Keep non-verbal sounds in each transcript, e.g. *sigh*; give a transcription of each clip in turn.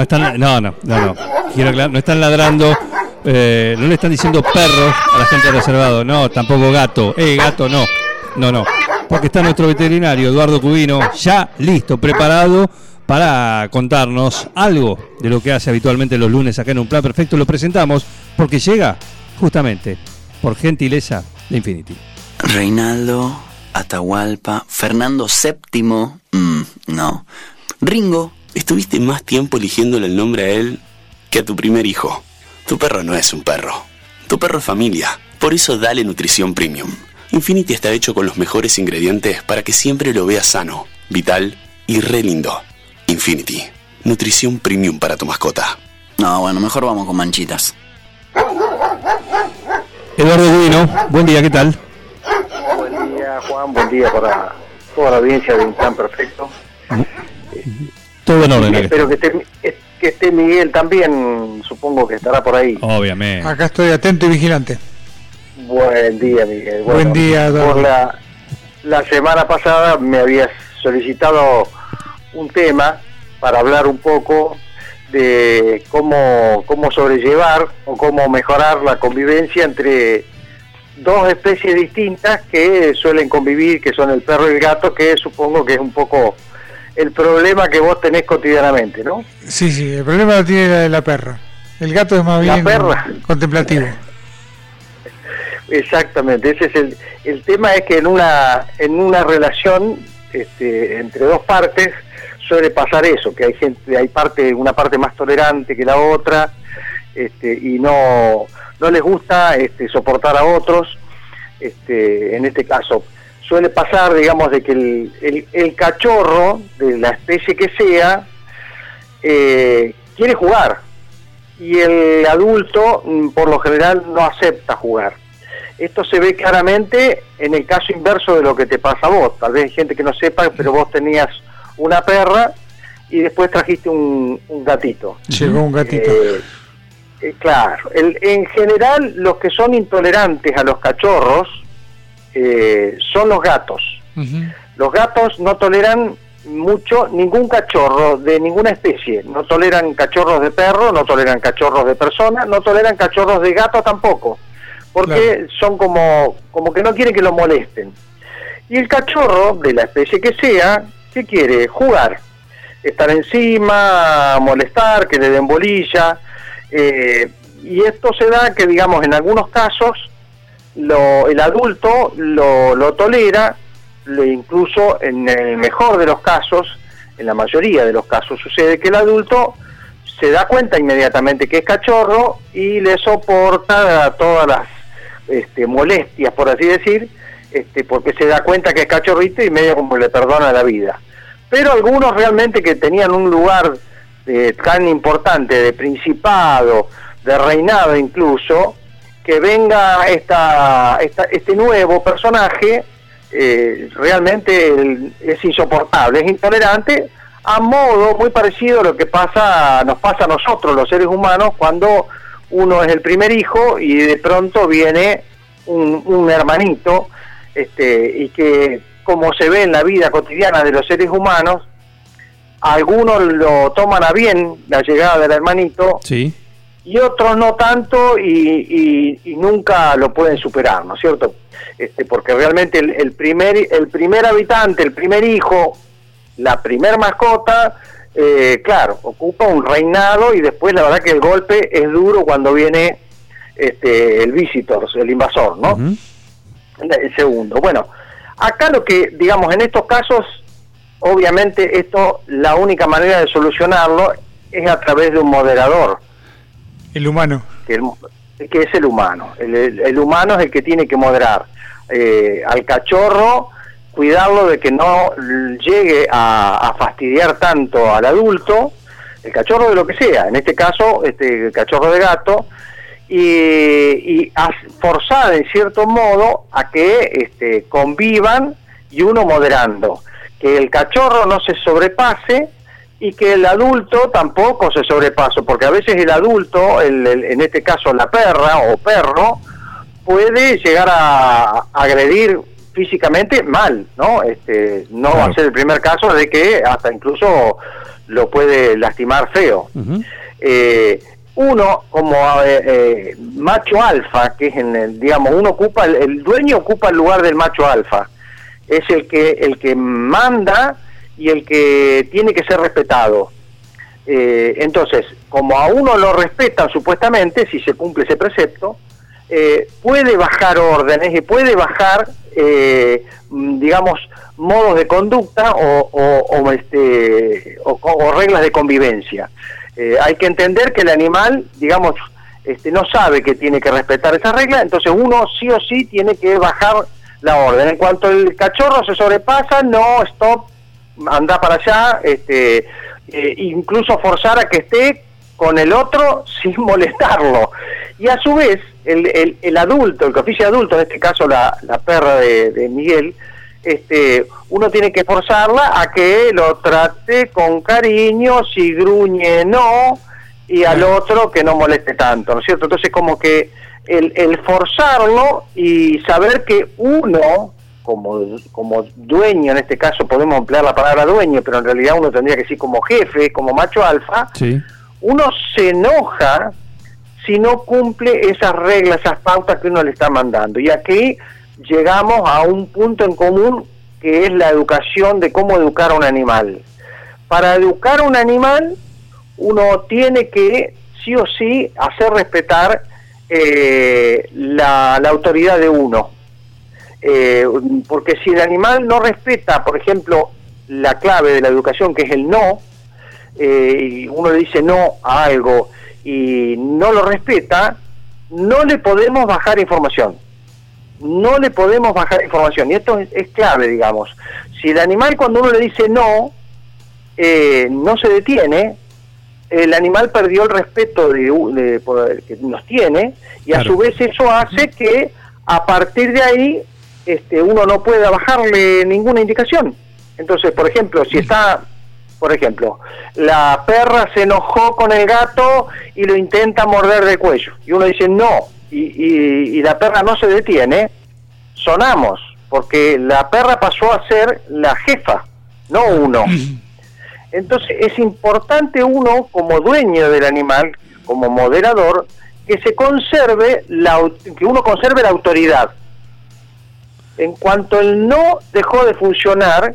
no están, no, no, no, no. Quiero aclarar, no están ladrando, eh, no le están diciendo perros a la gente reservado, no, tampoco gato, eh, gato no, no, no, porque está nuestro veterinario Eduardo Cubino ya listo, preparado para contarnos algo de lo que hace habitualmente los lunes acá en un plan perfecto. Lo presentamos porque llega justamente por gentileza de Infinity. Reinaldo, Atahualpa, Fernando VII, mm, no. Ringo, Estuviste más tiempo eligiéndole el nombre a él que a tu primer hijo. Tu perro no es un perro. Tu perro es familia. Por eso dale nutrición premium. Infinity está hecho con los mejores ingredientes para que siempre lo veas sano, vital y re lindo. Infinity. Nutrición premium para tu mascota. no, bueno, mejor vamos con manchitas. Eduardo Cubino, buen día, ¿qué tal? Buen día, Juan. Buen día para toda la audiencia de Un Plan Perfecto. Todo en orden. Espero que esté, que esté Miguel también. Supongo que estará por ahí. Obviamente. Acá estoy atento y vigilante. Buen día, Miguel. Buen día. Por la, la semana pasada me habías solicitado un tema para hablar un poco de cómo, cómo sobrellevar o cómo mejorar la convivencia entre dos especies distintas que suelen convivir, que son el perro y el gato, que supongo que es un poco el problema que vos tenés cotidianamente, ¿no? Sí, sí, el problema lo tiene la, la perra. El gato es más La bien perra. contemplativo. *laughs* Exactamente, ese es el, el tema es que en una en una relación este, entre dos partes suele pasar eso, que hay gente, hay parte, una parte más tolerante que la otra, este, y no, no les gusta este, soportar a otros, este, en este caso. Suele pasar, digamos, de que el, el, el cachorro, de la especie que sea, eh, quiere jugar, y el adulto, mm, por lo general, no acepta jugar. Esto se ve claramente en el caso inverso de lo que te pasa a vos. Tal vez hay gente que no sepa, pero vos tenías una perra y después trajiste un, un gatito. Llegó un gatito. Eh, eh, claro, El- en general los que son intolerantes a los cachorros eh, son los gatos. Los gatos no toleran mucho ningún cachorro de ninguna especie. No toleran cachorros de perro, no toleran cachorros de persona, no toleran cachorros de gato tampoco. Porque son como, como que no quieren que lo molesten. Y el cachorro, de la especie que sea, ¿qué quiere? Jugar. Estar encima, molestar, que le den bolilla. eh, y esto se da que, digamos, en algunos casos, lo, el adulto lo, lo tolera, lo incluso en el mejor de los casos, en la mayoría de los casos sucede que el adulto se da cuenta inmediatamente que es cachorro y le soporta todas las este, molestias, por así decir, este, porque se da cuenta que es cachorrito y medio como le perdona la vida. Pero algunos realmente que tenían un lugar eh, tan importante de principado, de reinado incluso, que venga esta, esta- este nuevo personaje, eh, realmente es insoportable, es intolerante, a modo muy parecido a lo que pasa, nos pasa a nosotros los seres humanos cuando uno es el primer hijo y de pronto viene un, un hermanito, este, y que como se ve en la vida cotidiana de los seres humanos, algunos lo toman a bien la llegada del hermanito, Sí. Y otros no tanto y, y- y nunca lo pueden superar, ¿no es cierto? Este, porque realmente el, el primer el primer habitante, el primer hijo, la primer mascota, eh, claro, ocupa un reinado y después la verdad que el golpe es duro cuando viene este, el visitor, el invasor, ¿no? El segundo. Bueno, acá lo que, digamos, en estos casos, obviamente esto, la única manera de solucionarlo es a través de un moderador El humano. que, el- que es el humano. El, el- humano es el que tiene que moderar eh, al cachorro cuidarlo de que no llegue a, fastidiar tanto al adulto, el cachorro de lo que sea, en este caso este el cachorro de gato, y, forzar en cierto modo a que este, convivan y uno moderando, que el cachorro no se sobrepase y que el adulto tampoco se sobrepase, porque a veces el adulto, el- el- en este caso la perra o perro, puede llegar a agredir físicamente mal, ¿no? Este, no va a ser el primer caso de que hasta incluso lo puede lastimar feo. Eh, uno como eh, eh, macho alfa, que es en el, digamos, uno ocupa, el, el dueño ocupa el lugar del macho alfa, es el que el que manda y el que tiene que ser respetado. Eh, entonces, como a uno lo respetan supuestamente, si se cumple ese precepto, eh, puede bajar órdenes y puede bajar, eh, mm, digamos, modos de conducta o, o- este, o, reglas de convivencia. Eh, hay que entender que el animal, digamos, este, no sabe que tiene que respetar esas reglas, entonces uno sí o sí tiene que bajar la orden. En cuanto el cachorro se sobrepasa, no, stop, anda para allá, este, eh, incluso forzar a que esté con el otro sin *laughs* molestarlo. Y a su vez, el, el, el adulto, el que oficia adulto, en este caso la, la perra de, de Miguel, este, uno tiene que forzarla a que lo trate con cariño, si gruñe no, y al otro que no moleste tanto, ¿no es cierto? Entonces como que el, el forzarlo y saber que uno, como, como dueño, en este caso podemos emplear la palabra dueño, pero en realidad uno tendría que decir como jefe, como macho alfa, Sí. uno se enoja si no cumple esas reglas, esas pautas que uno le está mandando. Y aquí llegamos a un punto en común que es la educación de cómo educar a un animal. Para educar a un animal, uno tiene que sí o sí hacer respetar eh, la, la autoridad de uno. Eh, porque si el animal no respeta, por ejemplo, la clave de la educación, que es el no, eh, y uno le dice no a algo y no lo respeta, no le podemos bajar información. No le podemos bajar información. Y esto es, es clave, digamos. Si el animal cuando uno le dice no, eh, no se detiene, el animal perdió el respeto de, de- que nos tiene y a su vez eso hace que a partir de ahí este, uno no pueda bajarle ninguna indicación. Entonces, por ejemplo, si está, por ejemplo, la perra se enojó con el gato y lo intenta morder del cuello y uno dice no y, y- y la perra no se detiene, sonamos porque la perra pasó a ser la jefa, no uno. *clears throat* Entonces es importante uno como dueño del animal, como moderador, que se conserve la que uno conserve la autoridad. En cuanto el no dejó de funcionar,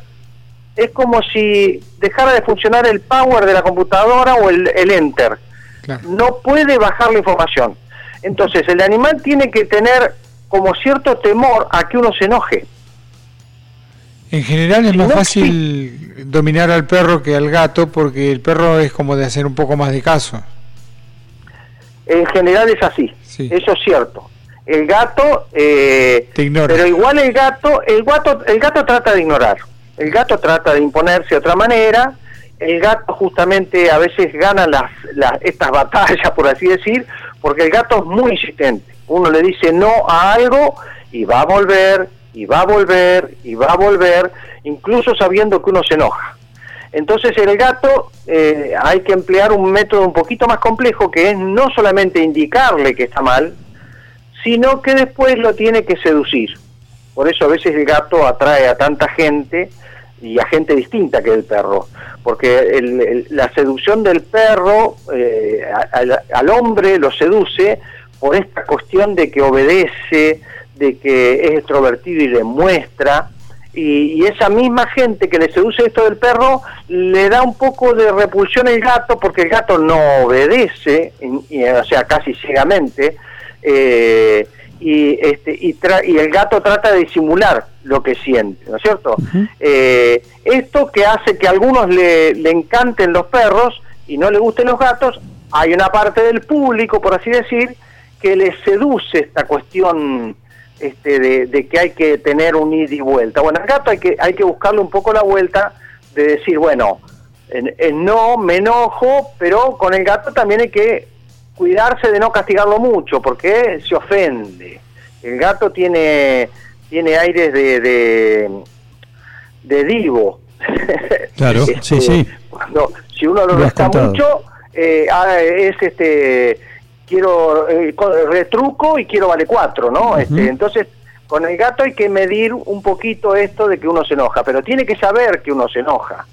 es como si dejara de funcionar el power de la computadora o el, el enter. Claro. No puede bajar la información. Entonces el animal tiene que tener como cierto temor a que uno se enoje. En general es Si más no, fácil dominar al perro que al gato porque el perro es como de hacer un poco más de caso. En general es así, Sí. eso es cierto. El gato, eh, Te ignora. pero igual el gato, el gato, el gato trata de ignorar. El gato trata de imponerse de otra manera. El gato justamente a veces gana las, las estas *laughs* batallas, por así decir, porque el gato es muy insistente. Uno le dice no a algo y va a volver, y va a volver, y va a volver, incluso sabiendo que uno se enoja. Entonces el gato eh, hay que emplear un método un poquito más complejo que es no solamente indicarle que está mal, sino que después lo tiene que seducir. Por eso a veces el gato atrae a tanta gente y a gente distinta que el perro, porque el- la seducción del perro eh, al, hombre lo seduce por esta cuestión de que obedece, de que es extrovertido y le muestra, y, y esa misma gente que le seduce esto del perro le da un poco de repulsión al gato porque el gato no obedece, en- y, o sea, casi ciegamente, eh, y, este, y, tra- y el gato trata de disimular lo que siente, ¿no es cierto? Eh, esto que hace que a algunos le, le encanten los perros y no le gusten los gatos, hay una parte del público, por así decir, que le seduce esta cuestión este, de, de que hay que tener un ida y vuelta. Bueno, al gato hay que, hay que buscarle un poco la vuelta de decir, bueno, en- en no, me enojo, pero con el gato también hay que cuidarse de no castigarlo mucho, porque se ofende. El gato tiene, tiene aires de, de, de divo. *laughs* Claro, Este, sí, sí. Cuando, si uno lo contado. mucho, eh, ah, es este quiero eh, co- retruco y quiero vale cuatro, ¿no? Este, entonces, con el gato hay que medir un poquito esto de que uno se enoja, pero tiene que saber que uno se enoja.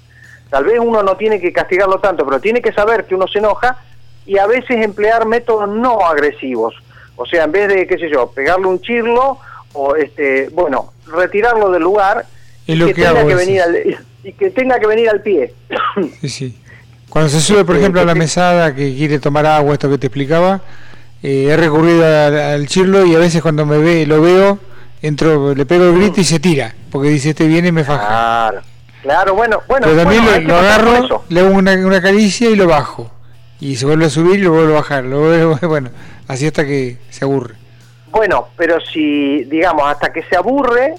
Tal vez uno no tiene que castigarlo tanto, pero tiene que saber que uno se enoja y a veces emplear métodos no agresivos. O sea, en vez de, qué sé yo, pegarle un chirlo o, este, bueno, retirarlo del lugar y lo que, que tenga que venir al, y que tenga que venir al pie. *coughs* Sí, sí. Cuando se sube, por Este, ejemplo, a la que- mesada que quiere tomar agua, esto que te explicaba, eh, he recurrido al, al chirlo y a veces cuando me ve, lo veo, entro, le pego el grito y se tira, porque dice este viene y me faja. Claro, claro, bueno, bueno. Pero también bueno, lo, lo agarro, le hago una, una caricia y lo bajo. Y se vuelve a subir y lo vuelvo a bajar. Lo vuelvo- *laughs* bueno, así hasta que se aburre. Bueno, pero si, digamos, hasta que se aburre,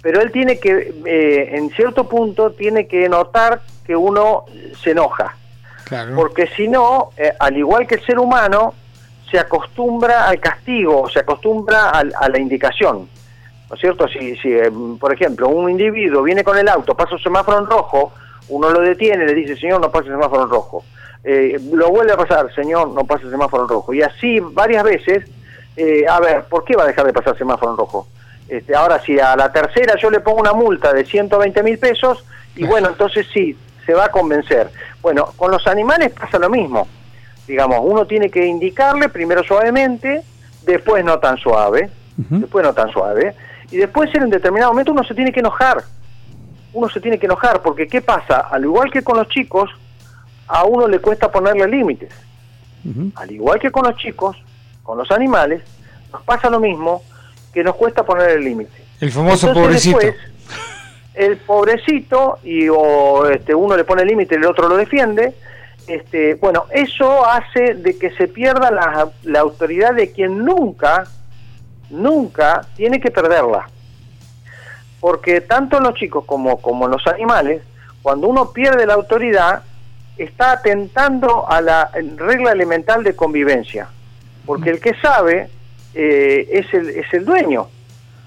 pero él tiene que, eh, en cierto punto, tiene que notar que uno se enoja. Claro. Porque si no, eh, al igual que el ser humano, se acostumbra al castigo, se acostumbra al- a la indicación. ¿No es cierto? Si, si eh, por ejemplo, un individuo viene con el auto, pasa un semáforo en rojo, uno lo detiene, le dice, señor, no pase el semáforo en rojo. Eh, lo vuelve a pasar, señor, no pase el semáforo en rojo. Y así varias veces, eh, a ver, ¿por qué va a dejar de pasar semáforo en rojo? Este, ahora, si a la tercera yo le pongo una multa de 120 mil pesos, y bueno, entonces sí, se va a convencer. Bueno, con los animales pasa lo mismo. Digamos, uno tiene que indicarle primero suavemente, después no tan suave, después no tan suave, y después en un determinado momento uno se tiene que enojar. Uno se tiene que enojar, porque ¿qué pasa? Al igual que con los chicos, a uno le cuesta ponerle límites. Al igual que con los chicos, con los animales, nos pasa lo mismo que nos cuesta poner el límite. El famoso Entonces, pobrecito. después, el pobrecito, y o este, uno le pone el límite y el otro lo defiende, este, bueno, eso hace de que se pierda la, la autoridad de quien nunca, nunca tiene que perderla. Porque tanto en los chicos como, como en los animales, cuando uno pierde la autoridad, está atentando a la regla elemental de convivencia. Porque el que sabe eh, es, el, es el dueño.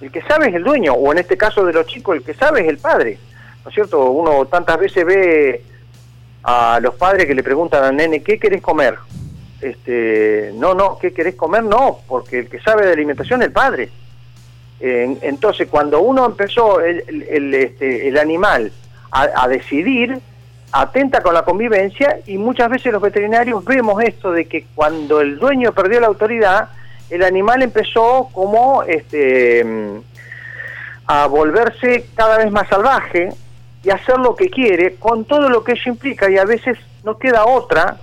El que sabe es el dueño, o en este caso de los chicos, el que sabe es el padre. ¿No es cierto? Uno tantas veces ve a los padres que le preguntan al nene, ¿qué querés comer? Este, no, no, ¿qué querés comer? No, porque el que sabe de alimentación es el padre. En- entonces, cuando uno empezó el, el- este, el animal a decidir, atenta con la convivencia y muchas veces los veterinarios vemos esto de que cuando el dueño perdió la autoridad, el animal empezó como este mm, a volverse cada vez más salvaje y hacer lo que quiere con todo lo que eso implica y a veces no queda otra,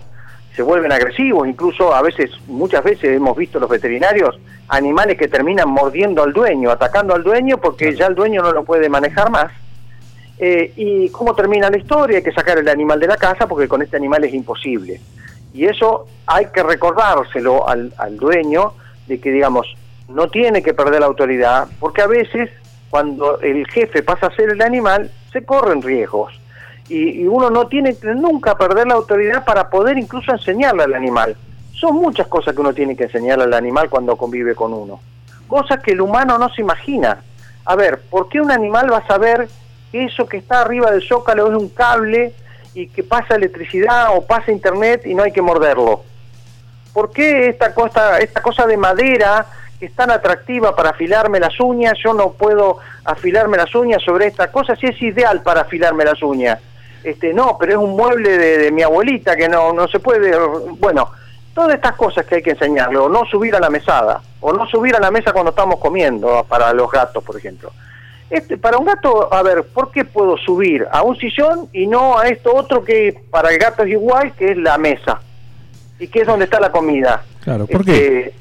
se vuelven agresivos, incluso a veces, muchas veces hemos visto los veterinarios animales que terminan mordiendo al dueño, atacando al dueño porque ya el dueño no lo puede manejar más. Eh, ¿Y cómo termina la historia? Hay que sacar el animal de la casa porque con este animal es imposible. Y eso hay que recordárselo al, al dueño de que, digamos, no tiene que perder la autoridad, porque a veces cuando el jefe pasa a ser el animal, se corren riesgos. Y, y uno no tiene que nunca perder la autoridad para poder incluso enseñarle al animal. Son muchas cosas que uno tiene que enseñarle al animal cuando convive con uno. Cosas que el humano no se imagina. A ver, ¿por qué un animal va a saber que eso que está arriba del zócalo es un cable y que pasa electricidad o pasa internet y no hay que morderlo? ¿Por qué esta cosa, esta cosa de madera que es tan atractiva para afilarme las uñas, yo no puedo afilarme las uñas sobre esta cosa si es ideal para afilarme las uñas? Este, no, pero es un mueble de, de mi abuelita que no, no se puede, bueno, todas estas cosas que hay que enseñarle, o no subir a la mesada, o no subir a la mesa cuando estamos comiendo, para los gatos, por ejemplo. Este, para un gato, a ver, ¿por qué puedo subir a un sillón y no a esto otro que para el gato es igual, que es la mesa? Y que es donde está la comida. Claro, ¿por qué? Este,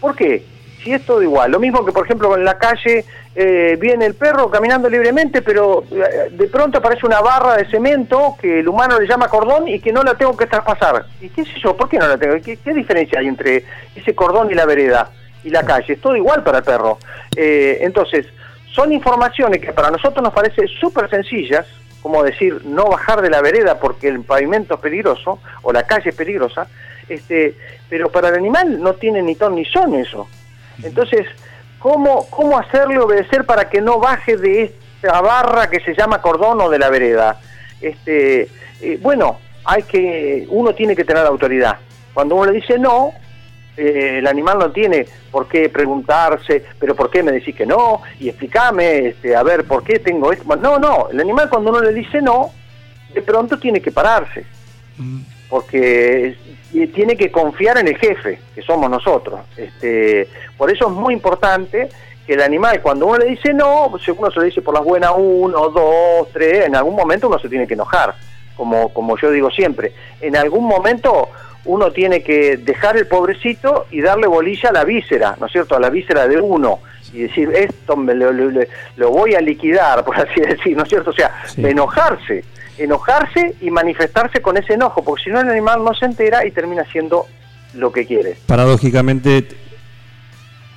¿Por qué? Si es todo igual. Lo mismo que, por ejemplo, en la calle eh, viene el perro caminando libremente, pero eh, de pronto aparece una barra de cemento que el humano le llama cordón y que no la tengo que traspasar. ¿Y qué sé yo? ¿Por qué no la tengo? ¿Qué, qué diferencia hay entre ese cordón y la vereda? y la calle, es todo igual para el perro. Eh, entonces, son informaciones que para nosotros nos parecen súper sencillas, como decir no bajar de la vereda porque el pavimento es peligroso o la calle es peligrosa, este, pero para el animal no tiene ni ton ni son eso. Entonces, ¿cómo, cómo hacerle obedecer para que no baje de esta barra que se llama cordón o de la vereda? Este, eh, bueno, hay que, uno tiene que tener autoridad. Cuando uno le dice no, eh, el animal no tiene por qué preguntarse, pero ¿por qué me decís que no? Y explícame, este, a ver, ¿por qué tengo esto? No, no, el animal cuando uno le dice no, de pronto tiene que pararse, porque eh, tiene que confiar en el jefe, que somos nosotros. Este, por eso es muy importante que el animal, cuando uno le dice no, uno se lo dice por las buenas uno, dos, tres, en algún momento uno se tiene que enojar, como, como yo digo siempre. En algún momento uno tiene que dejar el pobrecito y darle bolilla a la víscera, ¿no es cierto? A la víscera de uno y decir, esto me lo, lo- lo voy a liquidar, *laughs* por así decir, ¿no es cierto? O sea, Sí. enojarse, enojarse y manifestarse con ese enojo, porque si no el animal no se entera y termina haciendo lo que quiere. Paradójicamente,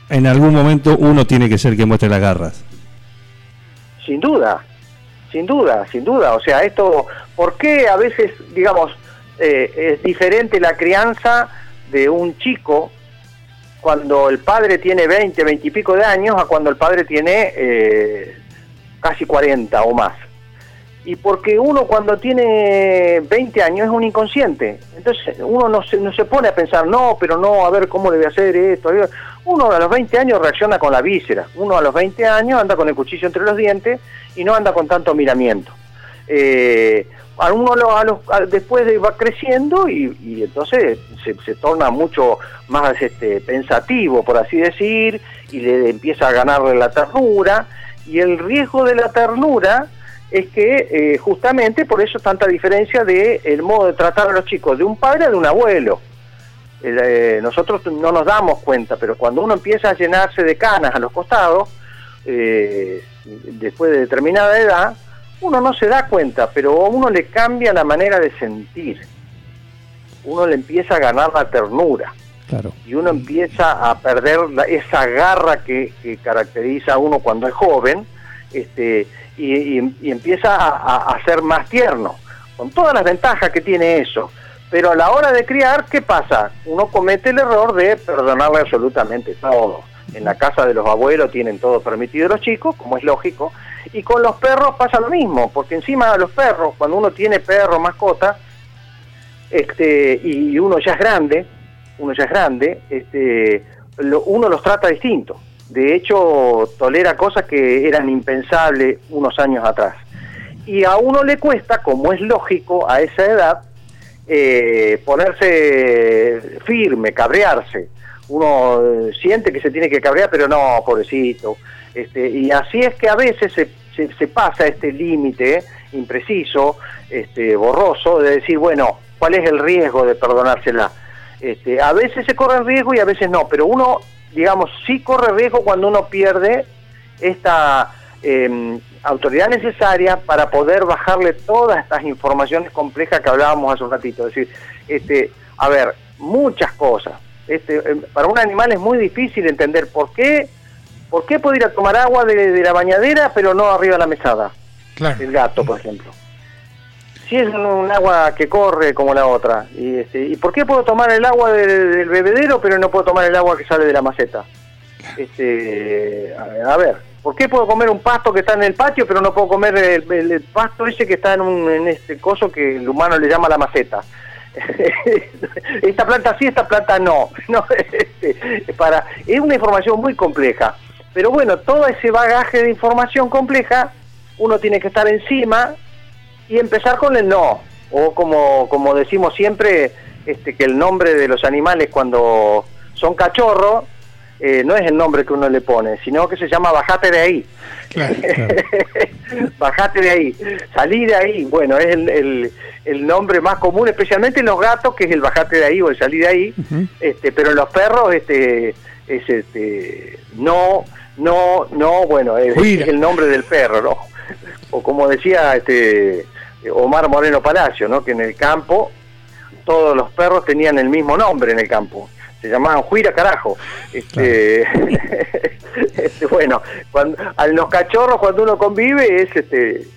en algún momento uno tiene que ser que muestre las garras. Sin duda, sin duda, sin duda. O sea, esto, ¿por qué a veces, digamos, eh, es diferente la crianza de un chico cuando el padre tiene 20, 20 y pico de años a cuando el padre tiene eh, casi 40 o más? Y porque uno cuando tiene 20 años es un inconsciente. Entonces uno no se, no se pone a pensar, no, pero no, a ver cómo le voy a hacer esto. Uno a los 20 años reacciona con la víscera. Uno a los 20 años anda con el cuchillo entre los dientes y no anda con tanto miramiento. Eh, a uno a los- después de- va creciendo y, entonces se, torna mucho más este, pensativo, por así decir, y le empieza a ganarle la ternura. Y el riesgo de la ternura es que eh, justamente por eso tanta diferencia de el modo de tratar a los chicos de un padre a de un abuelo. El, eh, nosotros no nos damos cuenta, pero cuando uno empieza a llenarse de canas a los costados, eh, después de determinada edad, uno no se da cuenta, pero a uno le cambia la manera de sentir. Uno le empieza a ganar la ternura Claro. y uno empieza a perder la- esa garra que, que caracteriza a uno cuando es joven este, y, y- y empieza a, a- a ser más tierno, con todas las ventajas que tiene eso. Pero a la hora de criar, ¿qué pasa? Uno comete el error de perdonarle absolutamente todo. En la casa de los abuelos tienen todo permitido los chicos, como es lógico, y con los perros pasa lo mismo, porque encima los perros, cuando uno tiene perro, mascota, este, y uno ya es grande, uno ya es grande, este, lo- uno los trata distinto. De hecho, tolera cosas que eran impensables unos años atrás. Y a uno le cuesta, como es lógico a esa edad, eh, ponerse firme, cabrearse. Uno eh, siente que se tiene que cabrear, pero no, pobrecito. Este, y así es que a veces se, se- pasa este límite impreciso, este, borroso, de decir, bueno, ¿cuál es el riesgo de perdonársela? Este, a veces se corre riesgo y a veces no, pero uno, digamos, sí corre riesgo cuando uno pierde esta eh, autoridad necesaria para poder bajarle todas estas informaciones complejas que hablábamos hace un ratito. Es decir, este, a ver, muchas cosas. Este, eh, para un animal es muy difícil entender por qué, por qué puede ir a tomar agua de, de la bañadera pero no arriba de la mesada. Claro. El gato, por ejemplo. Si es un, un agua que corre como la otra. Y, este, ¿y por qué puedo tomar el agua de- del bebedero pero no puedo tomar el agua que sale de la maceta? Este, a, a ver, ¿por qué puedo comer un pasto que está en el patio pero no puedo comer el, el- el pasto ese que está en, un, en este coso que el humano le llama la maceta? *laughs* esta planta sí, esta planta no. *laughs* no este, para, es una información muy compleja. Pero bueno, todo ese bagaje de información compleja, uno tiene que estar encima y empezar con el no. O como, como decimos siempre, este, que el nombre de los animales cuando son cachorros, eh, no es el nombre que uno le pone, sino que se llama bajate de ahí. Claro. *laughs* bajate de ahí, salí de ahí. Bueno, es el, el, el nombre más común, especialmente en los gatos, que es el bajate de ahí o el salí de ahí. este, pero en los perros, este, es este, no, no, no, bueno, es, el nombre del perro, ¿no? *laughs* O como decía este Omar Moreno Palacio, ¿no? Que en el campo todos los perros tenían el mismo nombre en el campo. se llamaban Juira Carajo. Este, *laughs* este, bueno, cuando, a los cachorros cuando uno convive es este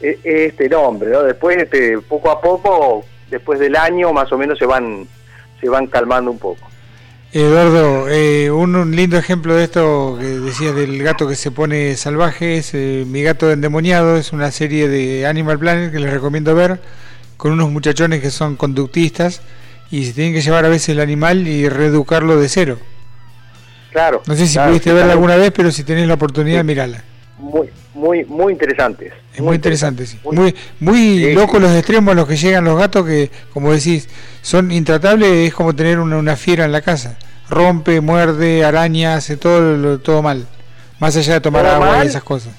e- este nombre, ¿no? Después, este, poco a poco, después del año, más o menos se van se van calmando un poco. Eduardo, eh, un, un lindo ejemplo de esto que decías del gato que se pone salvaje es eh, Mi gato endemoniado, es una serie de Animal Planet que les recomiendo ver con unos muchachones que son conductistas y se tienen que llevar a veces el animal y reeducarlo de cero. Claro. No sé si claro, pudiste verla claro. alguna vez, pero si tenés la oportunidad, mirala. Muy, muy, muy interesantes. Es muy interesante, sí. Muy- Muy, locos los extremos a los que llegan los gatos que, como decís, son intratables, es como tener una, una fiera en la casa. Rompe, muerde, araña, hace todo, todo mal. Más allá de tomar ¿Todo agua mal? y esas cosas.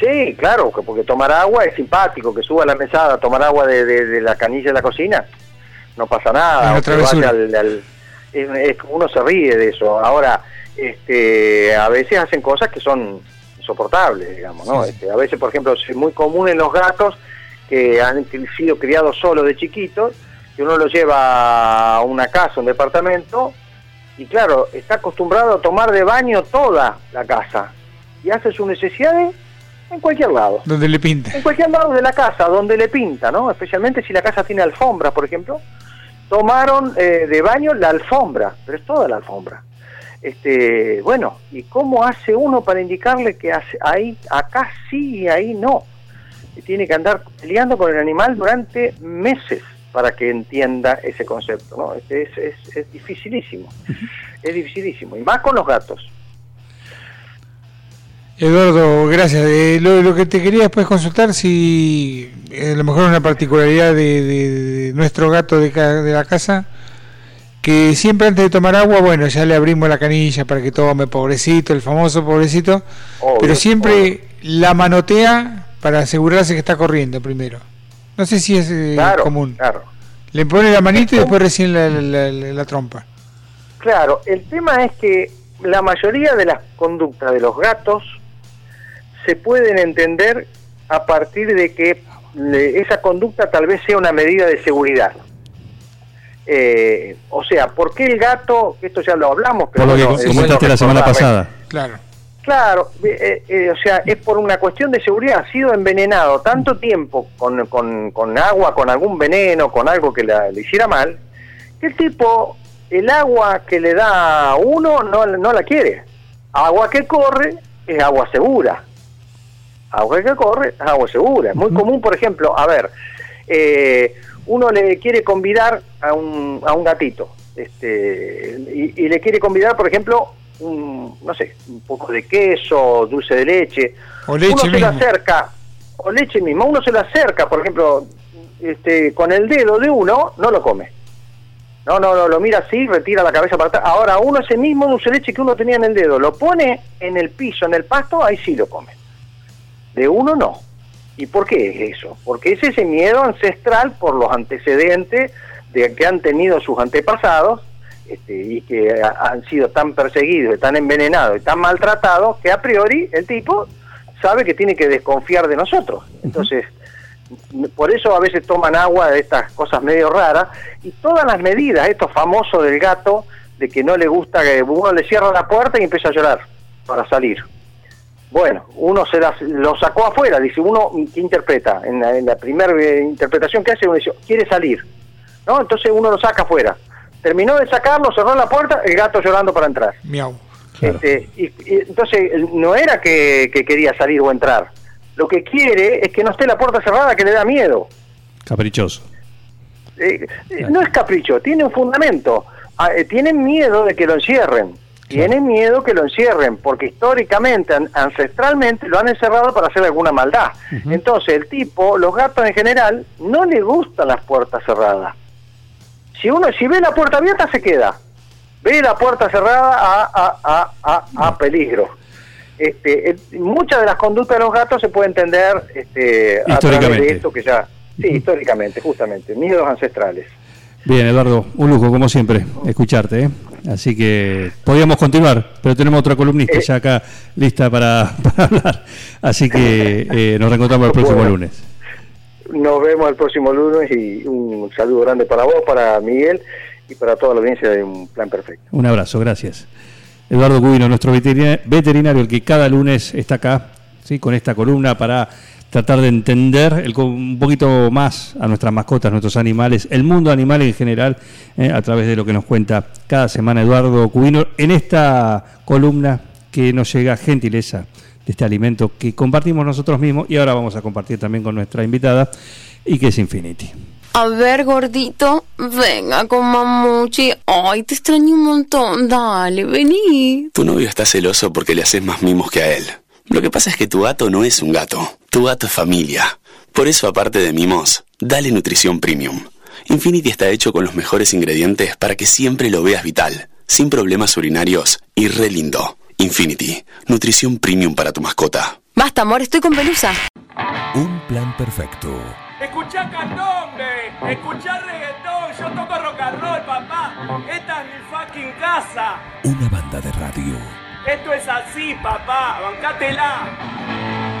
Sí, claro, que- porque tomar agua es simpático, que suba a la mesada a tomar agua de, de- de la canilla de la cocina, no pasa nada. vaya al- al- uno se ríe de eso. Ahora, este, a veces hacen cosas que son insoportables, digamos, ¿no? Sí, sí. Este, a veces, por ejemplo, es muy común en los gatos que han sido criados solos de chiquitos, que uno los lleva a una casa, un departamento, y claro, está acostumbrado a tomar de baño toda la casa, y hace sus necesidades en cualquier lado. Donde le pinta. En cualquier lado de la casa, donde le pinta, ¿no? Especialmente si la casa tiene alfombras, por ejemplo. Tomaron eh, de baño la alfombra, pero es toda la alfombra. Este, bueno, ¿y cómo hace uno para indicarle que hace, ahí, acá sí y ahí no? Y tiene que andar peleando con el animal durante meses para que entienda ese concepto, ¿no? Es, es, es- es dificilísimo, es dificilísimo, y más con los gatos. Eduardo, gracias. Eh, lo, lo que te quería después consultar, si eh, a lo mejor una particularidad de, de- de nuestro gato de, ca- de la casa, que siempre antes de tomar agua, bueno, ya le abrimos la canilla para que tome, pobrecito, el famoso pobrecito, Obvio, pero siempre obvio. la manotea para asegurarse que está corriendo primero. No sé si es eh, Claro, común. claro. Le pone la manito y después recién la, la- la- la- la trompa. Claro, el tema es que la mayoría de las conductas de los gatos se pueden entender a partir de que le- esa conducta tal vez sea una medida de seguridad. Eh, o sea, ¿por qué el gato, esto ya lo hablamos, pero Por lo que bueno, comentaste bueno la semana pasada. Claro. Claro, eh, eh, o sea, es por una cuestión de seguridad. Ha sido envenenado tanto tiempo con, con- con agua, con algún veneno, con algo que la- le hiciera mal, que el tipo, el agua que le da a uno no, no la quiere. Agua que corre es agua segura. Agua que corre es agua segura. Es muy común, por ejemplo, a ver, eh, uno le quiere convidar a un, a un gatito este, y, y le quiere convidar, por ejemplo, un, no sé, un poco de queso, dulce de leche. O leche uno se lo acerca, o leche misma, uno se lo acerca, por ejemplo, este, con el dedo de uno, no lo come. No, no, no, lo mira así, retira la cabeza para atrás. Ahora, uno ese mismo dulce de leche que uno tenía en el dedo, lo pone en el piso, en el pasto, ahí sí lo come. De uno no. ¿Y por qué es eso? Porque es ese miedo ancestral por los antecedentes de que han tenido sus antepasados este, y que ha- han sido tan perseguidos, y tan envenenados y tan maltratados que a priori el tipo sabe que tiene que desconfiar de nosotros. Entonces, por eso a veces toman agua de estas cosas medio raras y todas las medidas, esto famoso del gato, de que no le gusta que uno le cierra la puerta y empieza a llorar para salir. Bueno, uno se las- lo sacó afuera, dice uno que interpreta, en la, en la primera eh, interpretación que hace uno dice, quiere salir, ¿no? Entonces uno lo saca afuera. Terminó de sacarlo, cerró la puerta, el gato llorando para entrar. Miau. Este, y, y entonces no era que, que quería salir o entrar. Lo que quiere es que no esté la puerta cerrada, que le da miedo. Caprichoso. Eh, eh, no es capricho, tiene un fundamento. Ah, eh, tienen miedo de que lo encierren. Tienen miedo que lo encierren, porque históricamente, an- ancestralmente, lo han encerrado para hacer alguna maldad. Entonces, el tipo, los gatos en general, no le gustan las puertas cerradas. Si uno, si ve la puerta abierta, se queda. Ve la puerta cerrada a, a, a, a, peligro. Este, el- muchas de las conductas de los gatos se puede entender este, a través de esto que ya... Sí, históricamente, justamente, miedos ancestrales. Bien, Eduardo, un lujo como siempre escucharte. ¿eh? Así que podríamos continuar, pero tenemos otra columnista Eh. ya acá lista para, *laughs* para hablar. Así que eh, nos reencontramos el próximo Bueno. lunes. Nos vemos el próximo lunes y un saludo grande para vos, para Miguel y para toda la audiencia de un plan perfecto. Un abrazo, gracias. Eduardo Cubino, nuestro veterinario, el que cada lunes está acá, ¿sí? con esta columna para tratar de entender el, un poquito más a nuestras mascotas, nuestros animales, el mundo animal en general, eh, a través de lo que nos cuenta cada semana Eduardo Cubino en esta columna que nos llega gentileza de este alimento que compartimos nosotros mismos y ahora vamos a compartir también con nuestra invitada y que es Infinity. A ver, gordito, venga con mamuchi. Ay, te extraño un montón. Dale, vení. Tu novio está celoso porque le haces más mimos que a él. Lo que pasa es que tu gato no es un gato. Tu gato es familia. Por eso, aparte de mimos, dale nutrición premium. Infinity está hecho con los mejores ingredientes para que siempre lo veas vital, sin problemas urinarios y re lindo. Infinity, nutrición premium para tu mascota. Basta, amor, estoy con pelusa. Un plan perfecto. Escuchá candombe, escuchá reggaetón, yo toco rock and roll, papá. Esta es mi fucking casa. Una banda de radio. Esto es así, papá, bancátela.